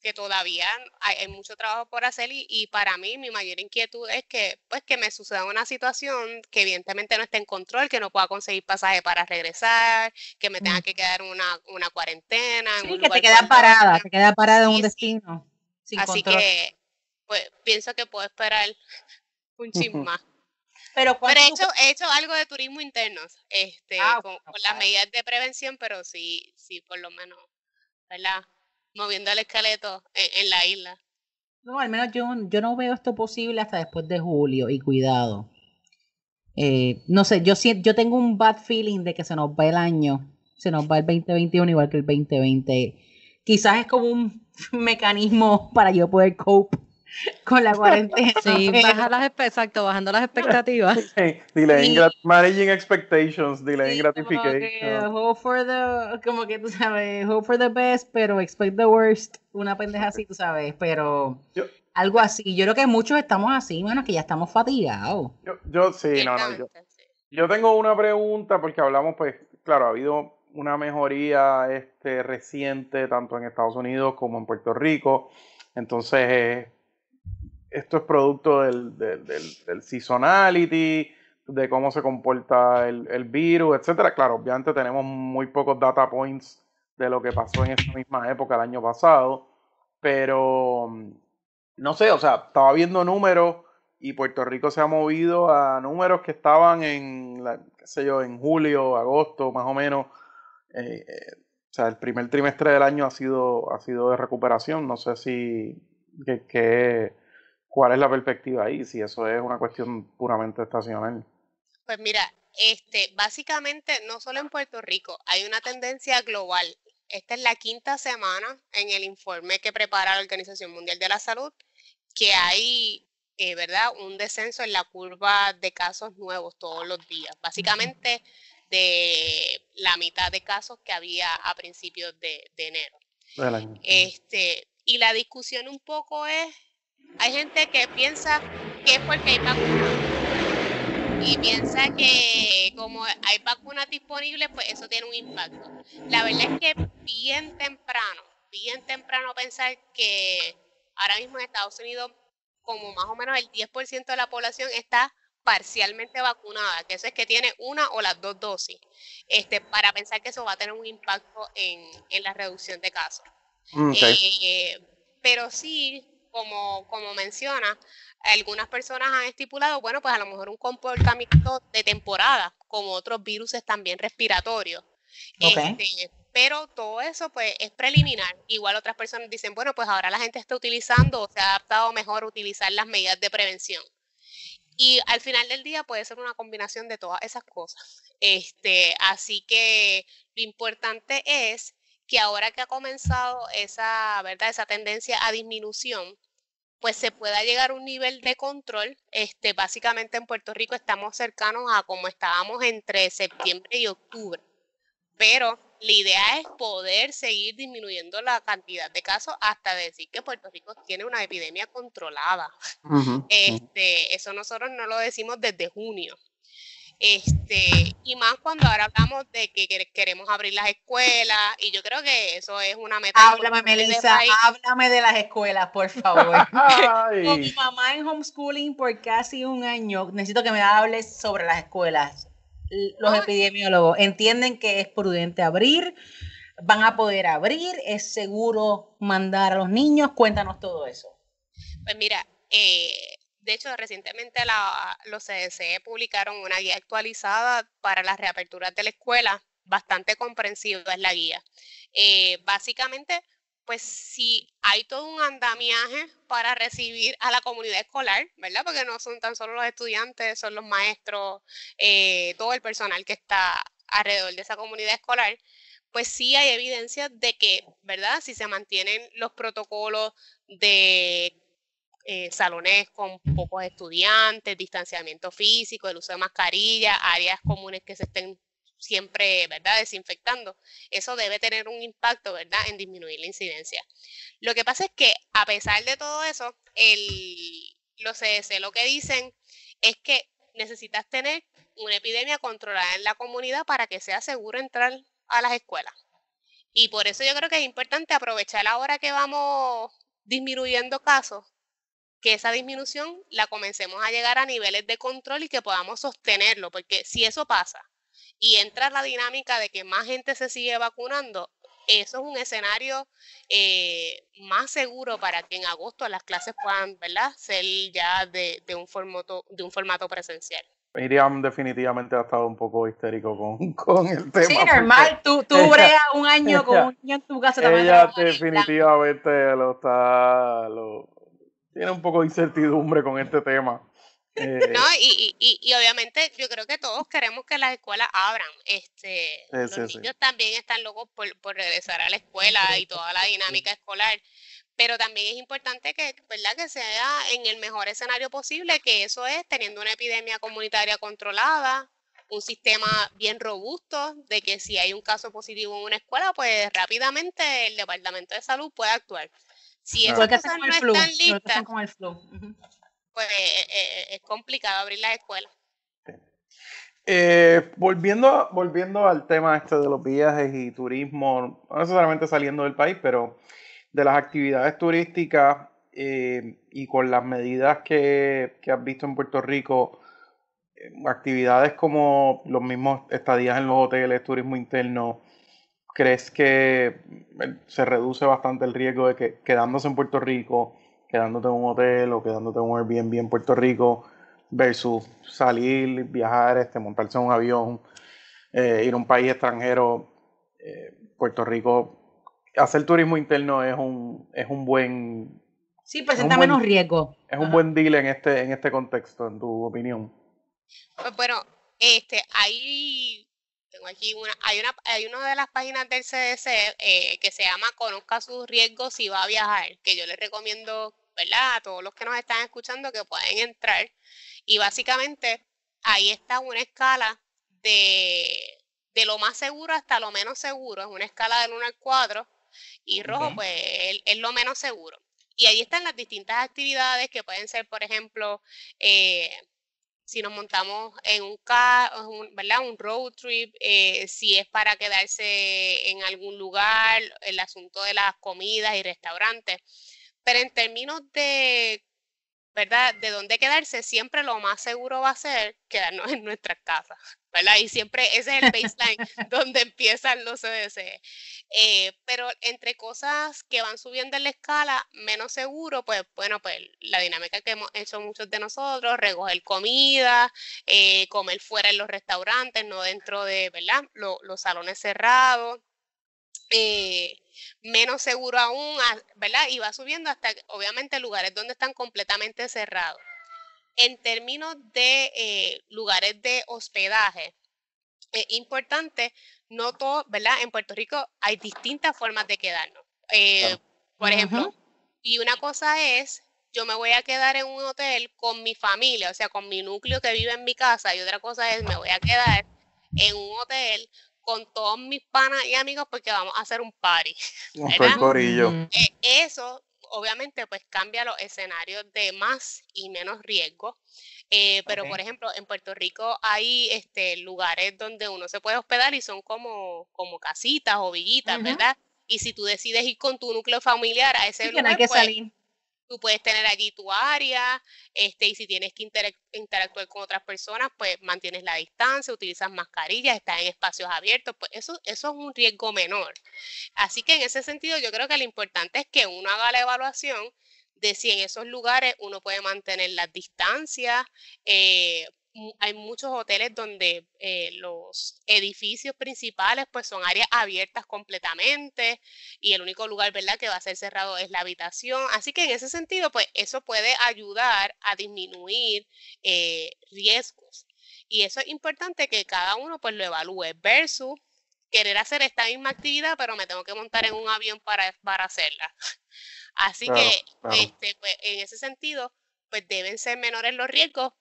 que todavía hay, mucho trabajo por hacer y, para mí mi mayor inquietud es que pues que me suceda una situación que evidentemente no esté en control, que no pueda conseguir pasaje para regresar, que me tenga mm. que quedar una, una cuarentena.
Sí, que te queda parada, te queda parada en un destino.
Así que pues pienso que puedo esperar un chin más. Pero, he, hecho, he hecho algo de turismo interno, este, ah, con, las medidas de prevención, pero sí, sí, por lo menos, ¿verdad? Moviendo el esqueleto en, la isla.
No, al menos yo, yo no veo esto posible hasta después de julio y cuidado. Eh, no sé, yo, yo tengo un bad feeling de que se nos va el año, se nos va el 2021 igual que el 2020. Quizás es como un mecanismo para yo poder cope con la cuarentena.
Sí, baja las, exacto, bajando las expectativas.
Delay managing expectations, delay gratification.
hope for the, como que tú sabes, hope for the best, pero expect the worst. Una pendeja así, tú sabes, pero algo así. Yo creo que muchos estamos así, bueno, que ya estamos fatigados.
Yo, yo sí, no, no. Yo, yo tengo una pregunta porque hablamos, pues, claro, ha habido una mejoría este, reciente tanto en Estados Unidos como en Puerto Rico. Entonces, esto es producto del, del, del, seasonality. de cómo se comporta el, el virus, etcétera. Claro, obviamente tenemos muy pocos data points de lo que pasó en esa misma época el año pasado, pero mm, no sé, o sea, estaba viendo números y Puerto Rico se ha movido a números que estaban en, qué sé yo, en julio, agosto, más o menos. Eh, eh, o sea, el primer trimestre del año ha sido, ha sido de recuperación. No sé si, que, cuál es la perspectiva ahí, si eso es una cuestión puramente estacional.
Pues mira, este, básicamente no solo en Puerto Rico, hay una tendencia global. Esta es la quinta semana en el informe que prepara la Organización Mundial de la Salud, que hay, eh, ¿verdad?, un descenso en la curva de casos nuevos todos los días. Básicamente de la mitad de casos que había a principios de, enero. Este, y la discusión un poco es, hay gente que piensa que es porque hay vacunas y piensa que como hay vacunas disponibles, pues eso tiene un impacto. La verdad es que bien temprano, bien temprano pensar que ahora mismo en Estados Unidos como más o menos el 10% de la población está parcialmente vacunada, que eso es que tiene una o las dos dosis, este, para pensar que eso va a tener un impacto en, la reducción de casos. Mm, eh, pero sí, como, como menciona, algunas personas han estipulado, bueno, pues a lo mejor un comportamiento de temporada, como otros virus también respiratorios. Este, pero todo eso pues es preliminar. Igual otras personas dicen, bueno, pues ahora la gente está utilizando o se ha adaptado mejor a utilizar las medidas de prevención. Y al final del día puede ser una combinación de todas esas cosas. Este, así que lo importante es que ahora que ha comenzado esa, ¿verdad? esa tendencia a disminución, pues se pueda llegar a un nivel de control. Este, básicamente en Puerto Rico estamos cercanos a como estábamos entre septiembre y octubre. Pero la idea es poder seguir disminuyendo la cantidad de casos hasta decir que Puerto Rico tiene una epidemia controlada. este, eso nosotros no lo decimos desde junio. Este, y más cuando ahora hablamos de que queremos abrir las escuelas, y yo creo que eso es una meta.
Háblame, Melissa, háblame de las escuelas, por favor. Con mi mamá en homeschooling por casi un año, necesito que me hables sobre las escuelas. Los epidemiólogos entienden que es prudente abrir, van a poder abrir, es seguro mandar a los niños, cuéntanos todo eso.
Pues mira, eh, de hecho, recientemente los CDC publicaron una guía actualizada para las reaperturas de la escuela, bastante comprensiva es la guía. Eh, básicamente, pues si hay todo un andamiaje para recibir a la comunidad escolar, ¿verdad? Porque no son tan solo los estudiantes, son los maestros, eh, todo el personal que está alrededor de esa comunidad escolar, pues sí hay evidencia de que, ¿verdad? Si se mantienen los protocolos de eh, salones con pocos estudiantes, distanciamiento físico, el uso de mascarilla, áreas comunes que se estén siempre, ¿verdad?, desinfectando. Eso debe tener un impacto, ¿verdad?, en disminuir la incidencia. Lo que pasa es que, a pesar de todo eso, los CDC lo que dicen es que necesitas tener una epidemia controlada en la comunidad para que sea seguro entrar a las escuelas. Y por eso yo creo que es importante aprovechar ahora que vamos disminuyendo casos que esa disminución la comencemos a llegar a niveles de control y que podamos sostenerlo, porque si eso pasa y entra la dinámica de que más gente se sigue vacunando, eso es un escenario eh, más seguro para que en agosto las clases puedan ¿verdad? ser ya de, un, formato, de un formato presencial.
Miriam definitivamente ha estado un poco histérico con, el tema.
Sí, normal, tú, tú un año con un niño en tu casa.
Ella definitivamente lo está, lo, tiene un poco de incertidumbre con este tema.
Eh, no, y, y, y, obviamente yo creo que todos queremos que las escuelas abran. Este, los niños también están locos por, por, regresar a la escuela y toda la dinámica escolar. Pero también es importante que, ¿verdad? que sea en el mejor escenario posible, que eso es teniendo una epidemia comunitaria controlada, un sistema bien robusto, de que si hay un caso positivo en una escuela, pues rápidamente el Departamento de Salud puede actuar. Si esas cosas no están listas, pues eh, eh, es complicado abrir las escuelas.
Eh, volviendo, volviendo al tema este de los viajes y turismo, no necesariamente saliendo del país, pero de las actividades turísticas y con las medidas que, que has visto en Puerto Rico, actividades como los mismos estadías en los hoteles, turismo interno, ¿crees que eh, se reduce bastante el riesgo de que quedándose en Puerto Rico, quedándote en un hotel o quedándote en un Airbnb en Puerto Rico versus salir, viajar, este, montarse en un avión, eh, ir a un país extranjero, eh, Puerto Rico, hacer turismo interno es un, es un buen...
Sí, presenta menos riesgo.
Es un buen deal en este, en este contexto, en tu opinión.
Pues bueno, este, hay, tengo aquí una, hay una, hay una de las páginas del CDC eh, que se llama Conozca sus riesgos si va a viajar, que yo les recomiendo, ¿verdad? A todos los que nos están escuchando que pueden entrar. Y básicamente ahí está una escala de, de lo más seguro hasta lo menos seguro, es una escala del 1 al 4, y rojo pues es, lo menos seguro. Y ahí están las distintas actividades que pueden ser, por ejemplo, eh, si nos montamos en un carro, ¿verdad? Un road trip, eh, si es para quedarse en algún lugar, el asunto de las comidas y restaurantes. Pero en términos de, ¿verdad? De dónde quedarse, siempre lo más seguro va a ser quedarnos en nuestras casas. ¿verdad? Y siempre ese es el baseline donde empiezan los CDC. Eh, pero entre cosas que van subiendo en la escala, menos seguro, pues bueno, pues la dinámica que hemos hecho muchos de nosotros, recoger comida, eh, comer fuera en los restaurantes, no dentro de, ¿verdad? los salones cerrados. Eh, menos seguro aún, ¿verdad? Y va subiendo hasta, obviamente, lugares donde están completamente cerrados. En términos de eh, lugares de hospedaje, es importante, no todo, ¿verdad? En Puerto Rico hay distintas formas de quedarnos. Eh, por ejemplo, y una cosa es, yo me voy a quedar en un hotel con mi familia, o sea, con mi núcleo que vive en mi casa, y otra cosa es, me voy a quedar en un hotel con todos mis panas y amigos porque vamos a hacer un party.
Un
eh, eso obviamente pues cambia los escenarios de más y menos riesgo. Eh, pero por ejemplo, en Puerto Rico hay este, lugares donde uno se puede hospedar y son como, como casitas o villitas, ¿verdad? Y si tú decides ir con tu núcleo familiar a ese lugar, que pues, salir tú puedes tener allí tu área, este, y si tienes que interactuar con otras personas, pues mantienes la distancia, utilizas mascarillas, estás en espacios abiertos, pues eso, eso es un riesgo menor. Así que en ese sentido yo creo que lo importante es que uno haga la evaluación de si en esos lugares uno puede mantener las distancias, eh, hay muchos hoteles donde eh, los edificios principales pues son áreas abiertas completamente y el único lugar verdad que va a ser cerrado es la habitación. Así que en ese sentido pues eso puede ayudar a disminuir eh, riesgos. Y eso es importante que cada uno pues lo evalúe versus querer hacer esta misma actividad pero me tengo que montar en un avión para, para hacerla. Así que este pues en ese sentido pues deben ser menores los riesgos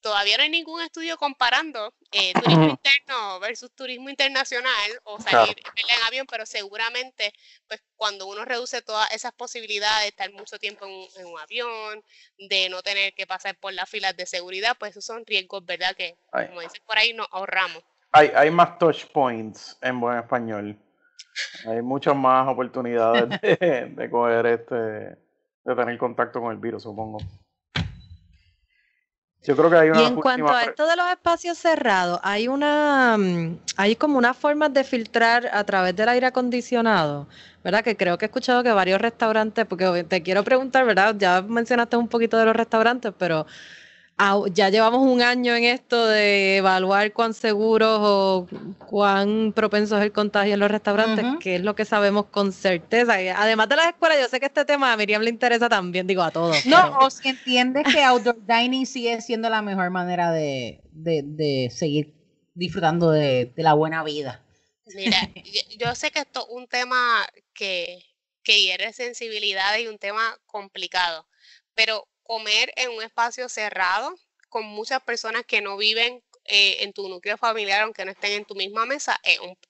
todavía no hay ningún estudio comparando eh, turismo interno versus turismo internacional o salir en avión, pero seguramente, pues cuando uno reduce todas esas posibilidades de estar mucho tiempo en un, avión, de no tener que pasar por las filas de seguridad, pues esos son riesgos, ¿verdad? Que, como dices por ahí, nos ahorramos.
Hay, hay más touch points en buen español. Hay muchas más oportunidades de, de coger este, de tener contacto con el virus, supongo. Yo creo que hay una.
Y en cuanto a esto de los espacios cerrados, hay una, mm, hay como una forma de filtrar a través del aire acondicionado, ¿verdad? Que creo que he escuchado que varios restaurantes, porque te quiero preguntar, ¿verdad? Ya mencionaste un poquito de los restaurantes, pero ya llevamos un año en esto de evaluar cuán seguros o cuán propenso es el contagio en los restaurantes, que es lo que sabemos con certeza. Además de las escuelas, yo sé que este tema a Miriam le interesa también, digo a todos.
No, o si entiendes que outdoor dining sigue siendo la mejor manera de, seguir disfrutando de, la buena vida.
Mira, yo sé que esto es un tema que, que hiere sensibilidad y un tema complicado, pero comer en un espacio cerrado con muchas personas que no viven eh, en tu núcleo familiar, aunque no estén en tu misma mesa,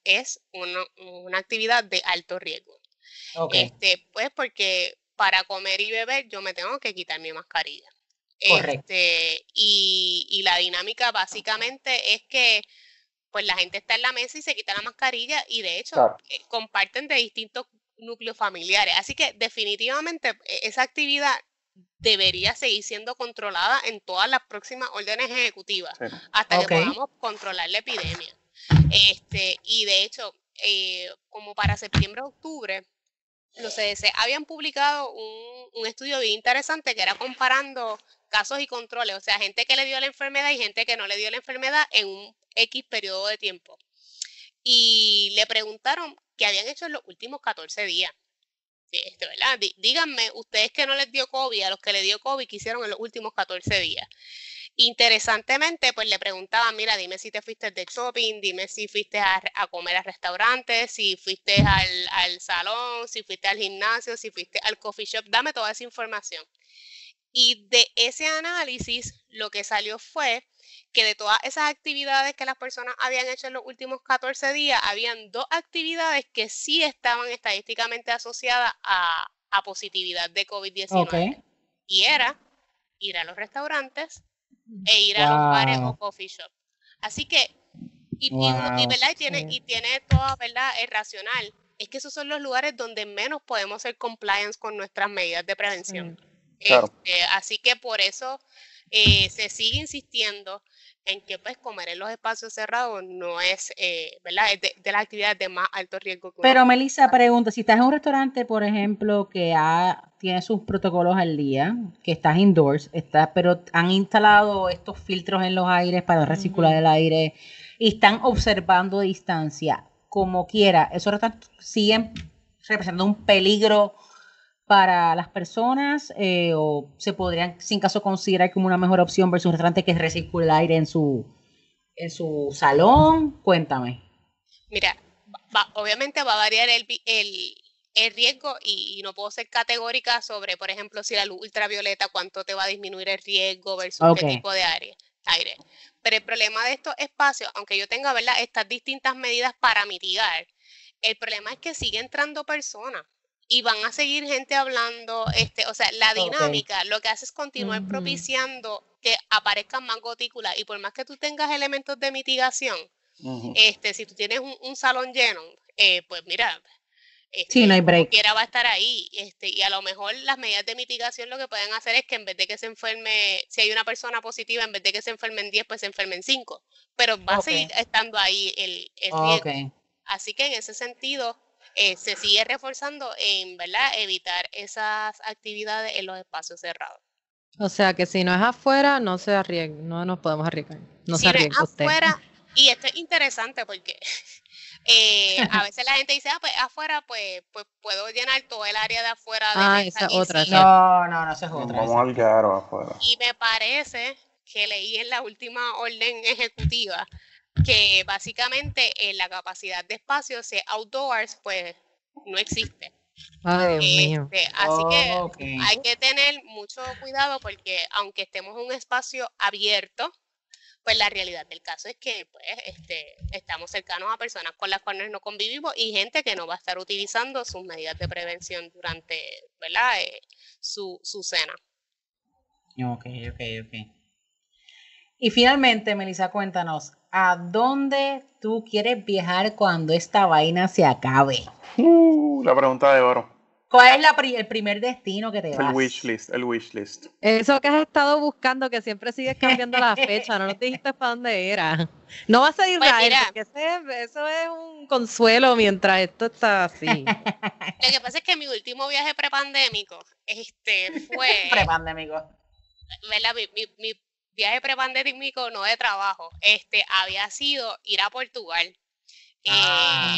es, una, actividad de alto riesgo. Este, pues porque para comer y beber yo me tengo que quitar mi mascarilla. Este, y, y, la dinámica básicamente es que pues la gente está en la mesa y se quita la mascarilla y de hecho eh, comparten de distintos núcleos familiares. Así que definitivamente e, esa actividad debería seguir siendo controlada en todas las próximas órdenes ejecutivas hasta que podamos controlar la epidemia. Este, y de hecho, eh, como para septiembre, octubre, los CDC habían publicado un, un, estudio bien interesante que era comparando casos y controles, o sea, gente que le dio la enfermedad y gente que no le dio la enfermedad en un X periodo de tiempo. Y le preguntaron qué habían hecho en los últimos 14 días. Este. Díganme, ustedes que no les dio COVID, a los que le dio COVID, ¿qué hicieron en los últimos 14 días? Interesantemente, pues le preguntaban, mira, dime si te fuiste de shopping, dime si fuiste a, comer a restaurantes, si fuiste al, al, salón, si fuiste al gimnasio, si fuiste al coffee shop, dame toda esa información. Y de ese análisis, lo que salió fue que de todas esas actividades que las personas habían hecho en los últimos 14 días, habían dos actividades que sí estaban estadísticamente asociadas a, positividad de COVID-19. Y era ir a los restaurantes e ir a los bares o coffee shop. Así que, y, tiene, y tiene toda, ¿verdad? Es racional. Es que esos son los lugares donde menos podemos ser compliance con nuestras medidas de prevención. Este, así que por eso eh, se sigue insistiendo en que pues comer en los espacios cerrados no es, eh, ¿verdad? Es de, las actividades de más alto riesgo.
Pero Melissa pregunta, si estás en un restaurante, por ejemplo, que tiene sus protocolos al día, que estás indoors, estás, pero han instalado estos filtros en los aires para recircular el aire y están observando distancia, como quiera, esos restaurantes siguen representando un peligro para las personas eh, o se podrían, sin caso, considerar como una mejor opción versus un restaurante que recircula el aire en su, en su salón? Cuéntame.
Mira, obviamente va a variar el, el, riesgo y, no puedo ser categórica sobre, por ejemplo, si la luz ultravioleta, cuánto te va a disminuir el riesgo versus qué tipo de aire. aire. Pero el problema de estos espacios, aunque yo tenga ¿verdad? estas distintas medidas para mitigar, el problema es que sigue entrando personas y van a seguir gente hablando, este, o sea, la dinámica lo que hace es continuar propiciando que aparezcan más gotículas y por más que tú tengas elementos de mitigación, este, si tú tienes un, salón lleno, eh, pues mira,
este, no hay break.
quiera va a estar ahí, este, y a lo mejor las medidas de mitigación lo que pueden hacer es que en vez de que se enferme, si hay una persona positiva, en vez de que se enfermen 10, pues se enfermen 5, pero va a seguir estando ahí el, el riesgo. Así que en ese sentido, eh, se sigue reforzando en ¿verdad? evitar esas actividades en los espacios cerrados.
O sea que si no es afuera, no se arriesga, no nos podemos arriesgar. No
si se arriesga es afuera, y esto es interesante porque eh, a veces la gente dice, ah, pues afuera, pues, pues puedo llenar todo el área de afuera. De
ah, esa otra.
No, no, no, esa es otra.
Vamos al afuera.
Y me parece que leí en la última orden ejecutiva que básicamente eh, la capacidad de espacio, si outdoors, pues no existe. Este, así que hay que tener mucho cuidado porque aunque estemos en un espacio abierto, pues la realidad del caso es que pues, este, estamos cercanos a personas con las cuales no convivimos y gente que no va a estar utilizando sus medidas de prevención durante ¿verdad? Eh, su, su cena.
Ok, ok, ok. Y finalmente, Melissa, cuéntanos, ¿a dónde tú quieres viajar cuando esta vaina se acabe?
Uh, la pregunta de oro.
¿Cuál es el primer destino que te vas?
El wish list, el wish list.
Eso que has estado buscando, que siempre sigues cambiando la fecha, no nos dijiste para dónde era. No vas a ir pues Israel, porque eso es un consuelo mientras esto está así.
Lo que pasa es que mi último viaje prepandémico este, fue...
prepandémico.
¿verdad? Mi, mi, viaje prepandémico, no de trabajo, este, había sido ir a Portugal. Eh, ah,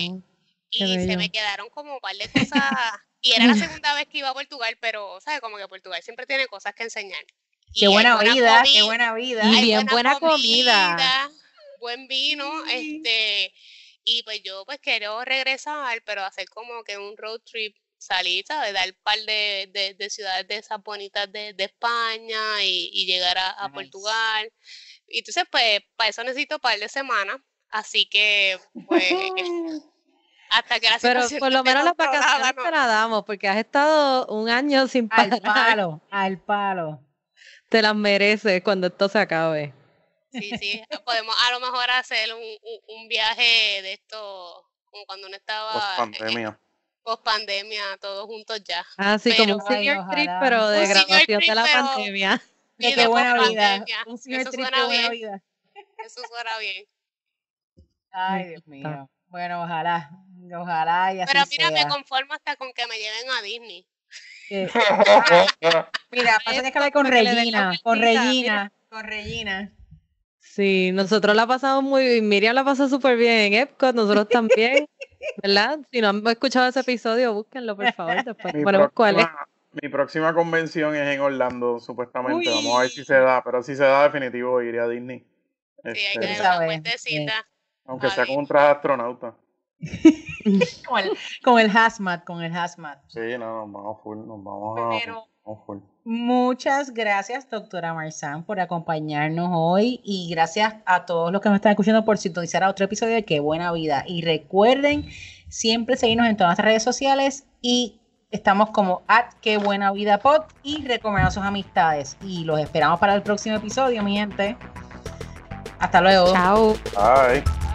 y se me quedaron como un par de cosas. y era la segunda vez que iba a Portugal, pero, ¿sabes? Como que Portugal siempre tiene cosas que enseñar.
qué buena, vida, qué buena vida.
Y bien buena, comida,
Buen vino, este. Y pues yo pues quiero regresar, pero hacer como que un road trip salir, ¿sabes? Dar un par de, de, ciudades de esas bonitas de, de España y, llegar a, Portugal. Y entonces, pues, para eso necesito un par de semanas. Así que, pues, hasta que la
Pero por lo menos las vacaciones te la damos, porque has estado un año sin parar.
Al palo, al palo.
Te las mereces cuando esto se acabe.
Sí, sí, podemos a lo mejor hacer un, un, viaje de esto, como cuando uno estaba...
pandemia
post pandemia, todos juntos ya.
Ah, sí, como un senior trip, pero de graduación de la pandemia.
De qué buena vida. Un senior trip de buena vida.
Eso suena bien.
Ay, Dios mío. Bueno, ojalá, ojalá y así
Pero mira, me conformo hasta con que me lleven a Disney.
mira, pasa que hablar con Regina, con Regina, con Regina.
Sí, nosotros la pasamos muy bien, Miriam la pasó súper bien en Epcot, nosotros también, ¿verdad? Si no han escuchado ese episodio, búsquenlo, por favor, después mi ponemos cuál es.
Mi próxima convención es en Orlando, supuestamente, vamos a ver si se da, pero si se da definitivo iría a Disney.
Sí, hay que este, dar una cuentecita.
Aunque sea con un traje astronauta.
con, el, con el hazmat, con el hazmat.
Sí, no, nos vamos full, nos vamos a, full.
Muchas gracias, doctora Marzán, por acompañarnos hoy y gracias a todos los que nos están escuchando por sintonizar a otro episodio de Qué Buena Vida. Y recuerden siempre seguirnos en todas nuestras redes sociales y estamos como at Qué Buena Vida Pod y recomendar a sus amistades. Y los esperamos para el próximo episodio, mi gente. Hasta luego.
Chao.
Bye.